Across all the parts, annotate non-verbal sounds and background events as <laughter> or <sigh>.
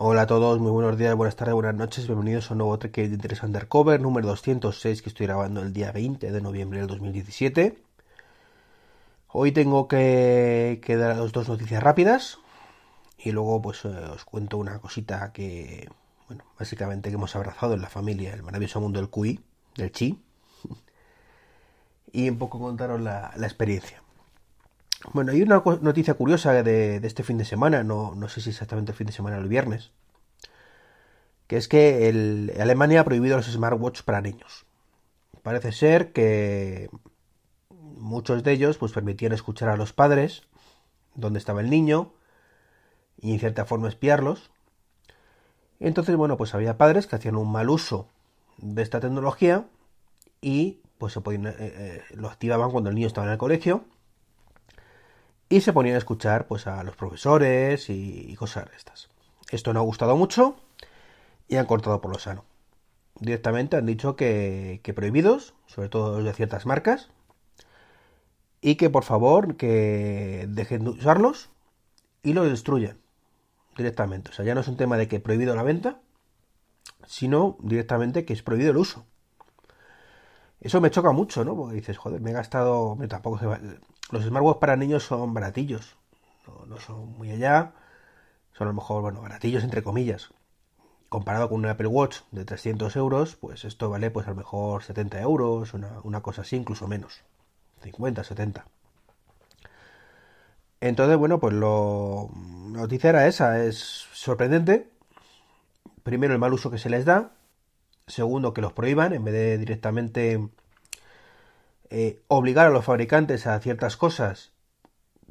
Hola a todos, muy buenos días, buenas tardes, buenas noches, bienvenidos a un nuevo Trek de Interés Undercover número 206 que estoy grabando el día 20 de noviembre del 2017. Hoy tengo que, que daros dos noticias rápidas y luego pues eh, os cuento una cosita que, bueno, básicamente que hemos abrazado en la familia, el maravilloso mundo del QI, del <laughs> Chi, y un poco contaros la, la experiencia. Bueno, hay una noticia curiosa de, este fin de semana, no, sé si exactamente el fin de semana o el viernes, que es que Alemania ha prohibido los smartwatches para niños. Parece ser que muchos de ellos pues permitían escuchar a los padres dónde estaba el niño y en cierta forma espiarlos. Entonces, bueno, pues había padres que hacían un mal uso de esta tecnología y pues se podían, eh, eh, lo activaban cuando el niño estaba en el colegio y se ponían a escuchar pues a los profesores y, cosas estas. Esto no ha gustado mucho y han cortado por lo sano. Directamente han dicho que, que prohibidos, sobre todo de ciertas marcas, y que por favor que dejen de usarlos y los destruyan directamente. O sea, ya no es un tema de que prohibido la venta, sino directamente que es prohibido el uso. Eso me choca mucho, ¿no? Porque dices, joder, me he gastado. Tampoco se va... Los smartwatches para niños son baratillos. No, son muy allá. Son a lo mejor, bueno, baratillos entre comillas. Comparado con un Apple Watch de 300 euros, pues esto vale pues a lo mejor 70 euros, una, una cosa así, incluso menos. 50, 70. Entonces, bueno, pues lo... la noticia era esa. Es sorprendente. Primero, el mal uso que se les da. Segundo, que los prohíban en vez de directamente eh, obligar a los fabricantes a ciertas cosas,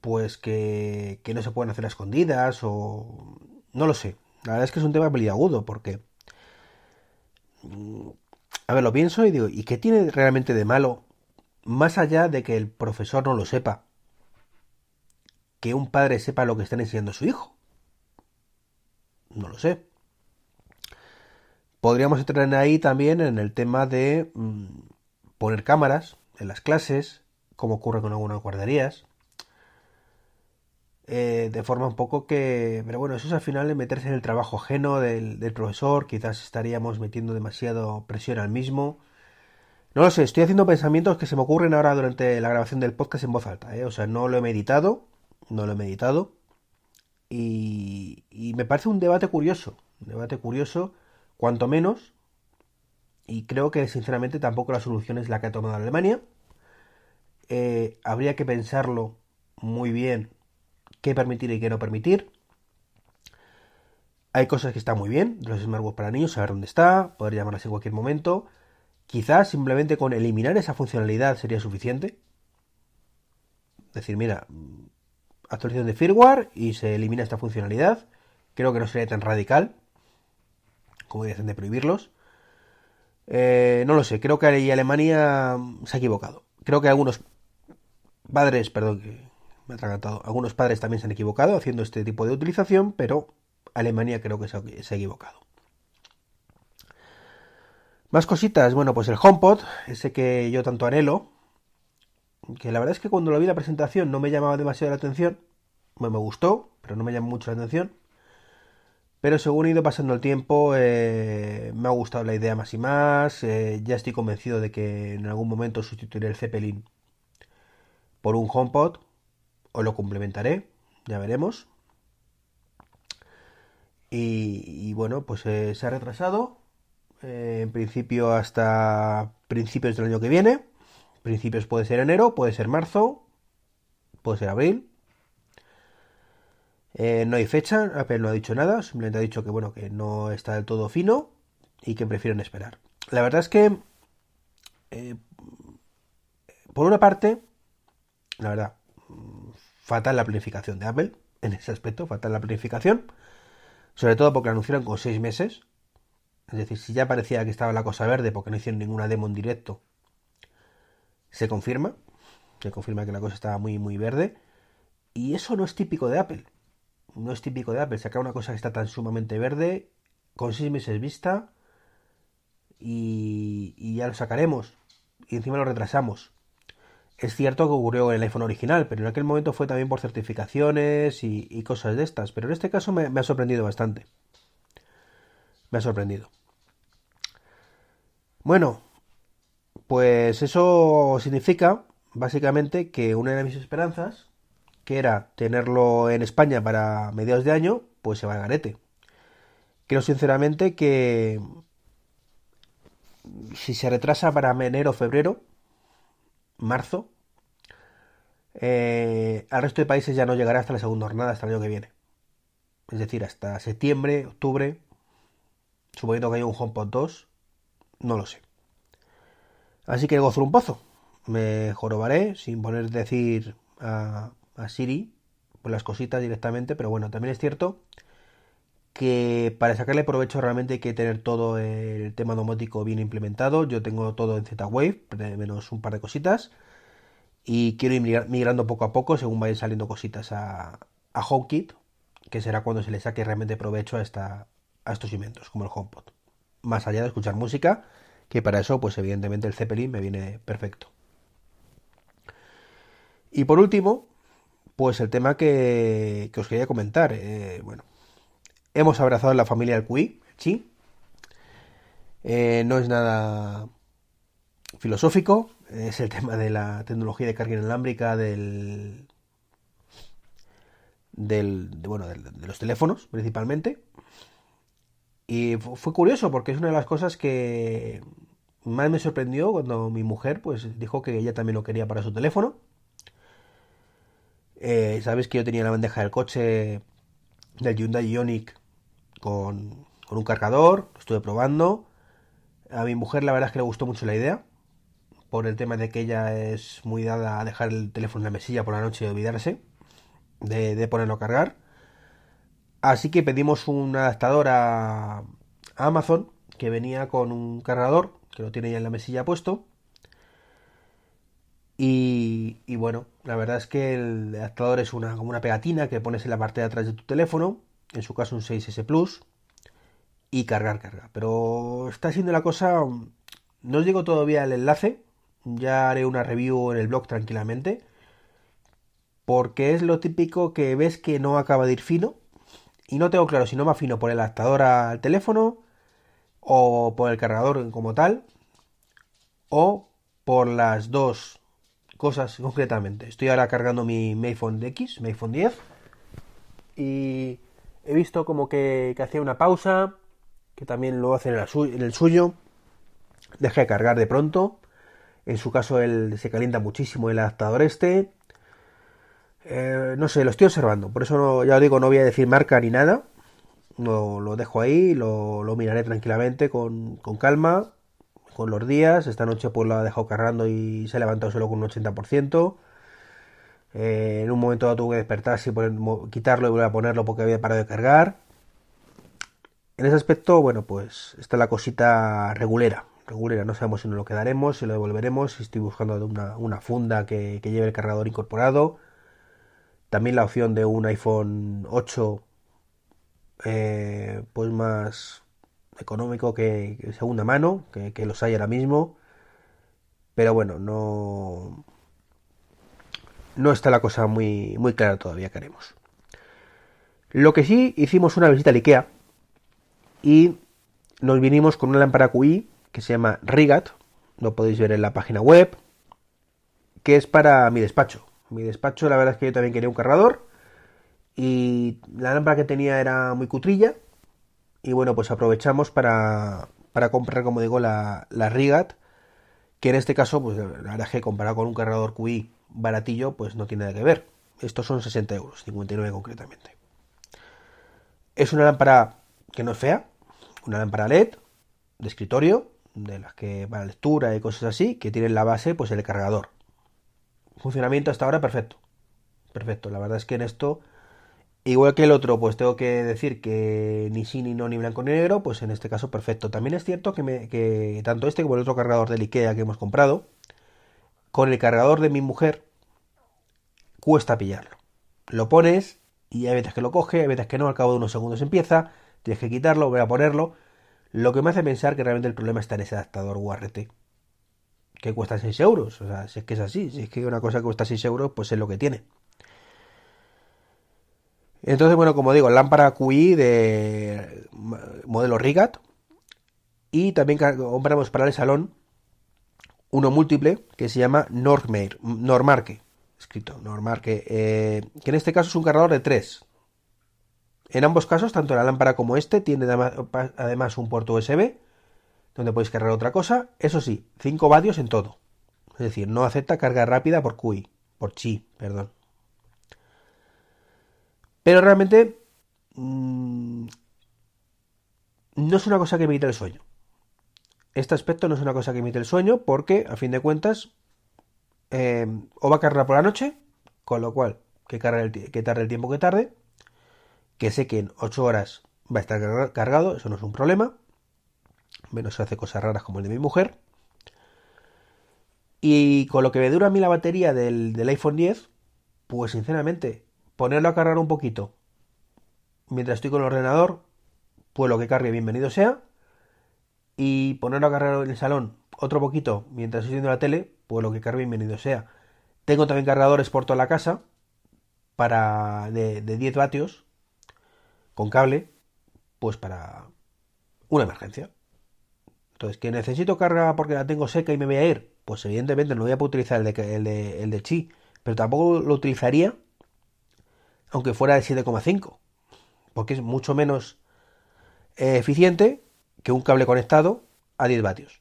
pues que, no se pueden hacer a escondidas o... No lo sé. La verdad es que es un tema peliagudo porque... Mm, a ver, lo pienso y digo, ¿y qué tiene realmente de malo más allá de que el profesor no lo sepa? Que un padre sepa lo que está enseñando a su hijo. No lo sé. Podríamos entrar ahí también en el tema de mm, poner cámaras en las clases, como ocurre con algunas guarderías. Eh, de forma un poco que... Pero bueno, eso es al final de meterse en el trabajo ajeno del, del, profesor, quizás estaríamos metiendo demasiado presión al mismo. No lo sé, estoy haciendo pensamientos que se me ocurren ahora durante la grabación del podcast en voz alta, ¿eh? o sea, no lo he meditado, no lo he meditado, y, y me parece un debate curioso, un debate curioso, cuanto menos, y creo que sinceramente tampoco la solución es la que ha tomado Alemania. Eh, habría que pensarlo muy bien qué permitir y qué no permitir. Hay cosas que están muy bien, los smartwatches para niños, saber dónde está, poder llamarlas en cualquier momento. Quizás simplemente con eliminar esa funcionalidad sería suficiente. Decir, mira, actualización de firmware y se elimina esta funcionalidad. Creo que no sería tan radical como dicen de prohibirlos. Eh, no lo sé, creo que Alemania se ha equivocado. Creo que algunos padres, perdón, que me atragantado, algunos padres también se han equivocado haciendo este tipo de utilización, pero Alemania creo que se ha, equivocado. Más cositas, bueno, pues el HomePod, ese que yo tanto anhelo, que la verdad es que cuando lo vi la presentación no me llamaba demasiado la atención, me gustó, pero no me llamó mucho la atención. Pero según he ido pasando el tiempo, eh, me ha gustado la idea más y más. Eh, ya estoy convencido de que en algún momento sustituiré el Zeppelin por un HomePod. O lo complementaré, ya veremos. Y, bueno, pues eh, se ha retrasado. en principio hasta principios del año que viene. Principios puede ser enero, puede ser marzo, puede ser abril. Eh, no hay fecha, Apple no ha dicho nada, simplemente ha dicho que bueno, que no está del todo fino y que prefieren esperar. La verdad es que, eh, por una parte, la verdad, fatal la planificación de Apple, en ese aspecto, fatal la planificación, sobre todo porque la anunciaron con seis meses. Es decir, si ya parecía que estaba la cosa verde porque no hicieron ninguna demo en directo, se confirma, se confirma que la cosa estaba muy, muy verde. Y eso no es típico de Apple no es típico de Apple sacar una cosa que está tan sumamente verde con seis meses vista y, ya lo sacaremos y encima lo retrasamos. Es cierto que ocurrió en el iPhone original, pero en aquel momento fue también por certificaciones y, cosas de estas. Pero en este caso me, ha sorprendido bastante. me ha sorprendido. Bueno, pues eso significa básicamente que una de mis esperanzas, era tenerlo en España para mediados de año, pues se va a garete. Creo sinceramente que si se retrasa para enero, febrero, marzo, eh, al resto de países ya no llegará hasta la segunda jornada, hasta el año que viene. Es decir, hasta septiembre, octubre, suponiendo que haya un HomePod 2, no lo sé. Así que gozo un pozo. Me jorobaré sin poner decir a, a Siri por las cositas directamente, pero bueno, también es cierto que para sacarle provecho realmente hay que tener todo el tema domótico bien implementado. Yo tengo todo en Z-Wave, menos un par de cositas. Y quiero ir migrando poco a poco según vayan saliendo cositas a, a HomeKit, que será cuando se le saque realmente provecho a, esta, a estos inventos, como el HomePod. Más allá de escuchar música, que para eso, pues evidentemente el Zeppelin me viene perfecto. Y por último, pues el tema que, os quería comentar. Eh, bueno, hemos abrazado la familia del QI, sí. Eh, no es nada filosófico, es el tema de la tecnología de carga inalámbrica del, del de, bueno, de, de los teléfonos principalmente. Y fue curioso porque es una de las cosas que más me sorprendió cuando mi mujer pues dijo que ella también lo quería para su teléfono. Eh, Sabes que yo tenía la bandeja del coche del Hyundai Ioniq con, con un cargador, lo estuve probando. A mi mujer la verdad es que le gustó mucho la idea, por el tema de que ella es muy dada a dejar el teléfono en la mesilla por la noche y olvidarse de, de ponerlo a cargar. Así que pedimos un adaptador a, a Amazon que venía con un cargador que lo tiene ya en la mesilla puesto. Y, bueno, la verdad es que el adaptador es una, como una pegatina que pones en la parte de atrás de tu teléfono, en su caso un 6S Plus, y cargar, carga. Pero está siendo la cosa, no os digo todavía el enlace, ya haré una review en el blog tranquilamente, porque es lo típico que ves que no acaba de ir fino, y no tengo claro si no me afino por el adaptador al teléfono, o por el cargador como tal, o por las dos cosas concretamente. Estoy ahora cargando mi, mi X, mi iPhone 10, y he visto como que, que hacía una pausa, que también lo hace en el, suyo. Deja de cargar de pronto. En su caso, él se calienta muchísimo el adaptador este. Eh, no sé, lo estoy observando. Por eso no, ya os digo, no voy a decir marca ni nada. No, lo dejo ahí, lo, lo miraré tranquilamente, con, con, calma, con los días. Esta noche pues lo ha dejado cargando y se ha levantado solo con un 80%. Eh, en un momento dado tuve que despertarse y poner, quitarlo y volver a ponerlo porque había parado de cargar. En ese aspecto, bueno, pues está la cosita regulera. Regulera, no sabemos si nos lo quedaremos, si lo devolveremos, si estoy buscando una, una funda que, lleve el cargador incorporado. También la opción de un iPhone 8, eh, pues más económico que, segunda mano, que, que los hay ahora mismo. Pero bueno, no, no está la cosa muy, muy clara todavía que haremos. Lo que sí, hicimos una visita al IKEA y nos vinimos con una lámpara QI que se llama Rigat, lo podéis ver en la página web, que es para mi despacho. Mi despacho, la verdad es que yo también quería un cargador y la lámpara que tenía era muy cutrilla y bueno, pues aprovechamos para, para comprar, como digo, la, la Rigat, que en este caso, pues la verdad es que comparado con un cargador QI baratillo, pues no tiene nada que ver. Estos son 60 euros, 59 concretamente. Es una lámpara que no es fea, una lámpara LED de escritorio, de las que para lectura y cosas así, que tienen la base, pues el cargador. Funcionamiento hasta ahora perfecto. Perfecto, la verdad es que en esto, igual que el otro, pues tengo que decir que ni sí, ni no, ni blanco, ni negro, pues en este caso perfecto. También es cierto que, me, que tanto este como el otro cargador del IKEA que hemos comprado, con el cargador de mi mujer cuesta pillarlo. Lo pones y hay veces que lo coge, hay veces que no, al cabo de unos segundos empieza, tienes que quitarlo, voy a ponerlo. Lo que me hace pensar que realmente el problema está en ese adaptador URT, que cuesta 6 euros. O sea, si es que es así, si es que una cosa que cuesta 6 euros, pues es lo que tiene. Entonces, bueno, como digo, lámpara QI de modelo Rigat. Y también compramos para el salón uno múltiple que se llama Normarque. Escrito Normarque. Eh, que en este caso es un cargador de 3. En ambos casos, tanto la lámpara como este, tiene además un puerto USB donde podéis cargar otra cosa. Eso sí, 5 vatios en todo. Es decir, no acepta carga rápida por QI, por chi, perdón. Pero realmente mmm, no es una cosa que emite el sueño. Este aspecto no es una cosa que emite el sueño porque, a fin de cuentas, eh, o va a cargar por la noche, con lo cual que tarde el tiempo que tarde, que sé que en 8 horas va a estar cargado, eso no es un problema, menos hace cosas raras como el de mi mujer. Y con lo que me dura a mí la batería del, del iPhone 10, pues sinceramente, ponerlo a cargar un poquito mientras estoy con el ordenador, pues lo que cargue bienvenido sea. Y ponerlo a cargar en el salón otro poquito mientras estoy viendo la tele, pues lo que cargue bienvenido sea. Tengo también cargadores por toda la casa para de, de 10 vatios con cable, pues para una emergencia. Entonces, ¿que necesito carga porque la tengo seca y me voy a ir? Pues evidentemente no voy a poder utilizar el de, el de, el de Chi, pero tampoco lo utilizaría aunque fuera de 7,5, porque es mucho menos eh, eficiente que un cable conectado a 10 vatios.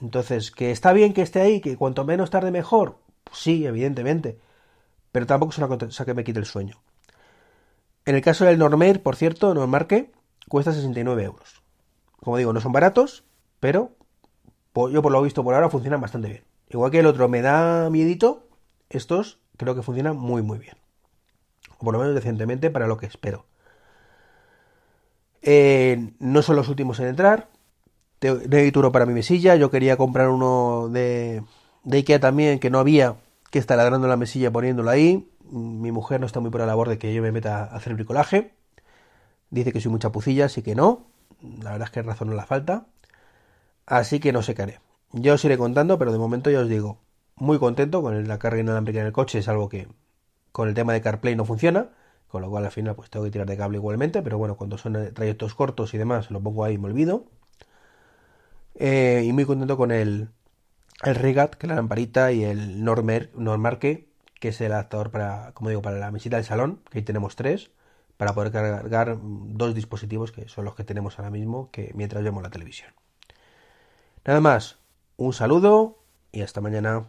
Entonces, que está bien que esté ahí, que cuanto menos tarde mejor, pues sí, evidentemente, pero tampoco es una cosa que me quite el sueño. En el caso del Normair, por cierto, Normarque, cuesta 69 euros. Como digo, no son baratos, pero yo por lo visto por ahora funcionan bastante bien. Igual que el otro me da miedito, estos creo que funcionan muy muy bien por lo menos decentemente para lo que espero. Eh, no son los últimos en entrar. Necesito para mi mesilla. Yo quería comprar uno de, de Ikea también, que no había, que está ladrando la mesilla poniéndolo ahí. Mi mujer no está muy por la labor de que yo me meta a hacer bricolaje. Dice que soy mucha pucilla, así que no. La verdad es que razón no la falta. Así que no sé qué haré. Yo os iré contando, pero de momento ya os digo, muy contento con la carga inalámbrica en el coche. Es algo que con el tema de CarPlay no funciona, con lo cual al final pues tengo que tirar de cable igualmente, pero bueno, cuando son trayectos cortos y demás lo pongo ahí y me olvido. Eh, y muy contento con el, el Regat, que es la lamparita, y el Normer, Normarque, que es el adaptador para, como digo, para la mesita del salón, que ahí tenemos tres, para poder cargar dos dispositivos que son los que tenemos ahora mismo, que mientras vemos la televisión. Nada más, un saludo y hasta mañana.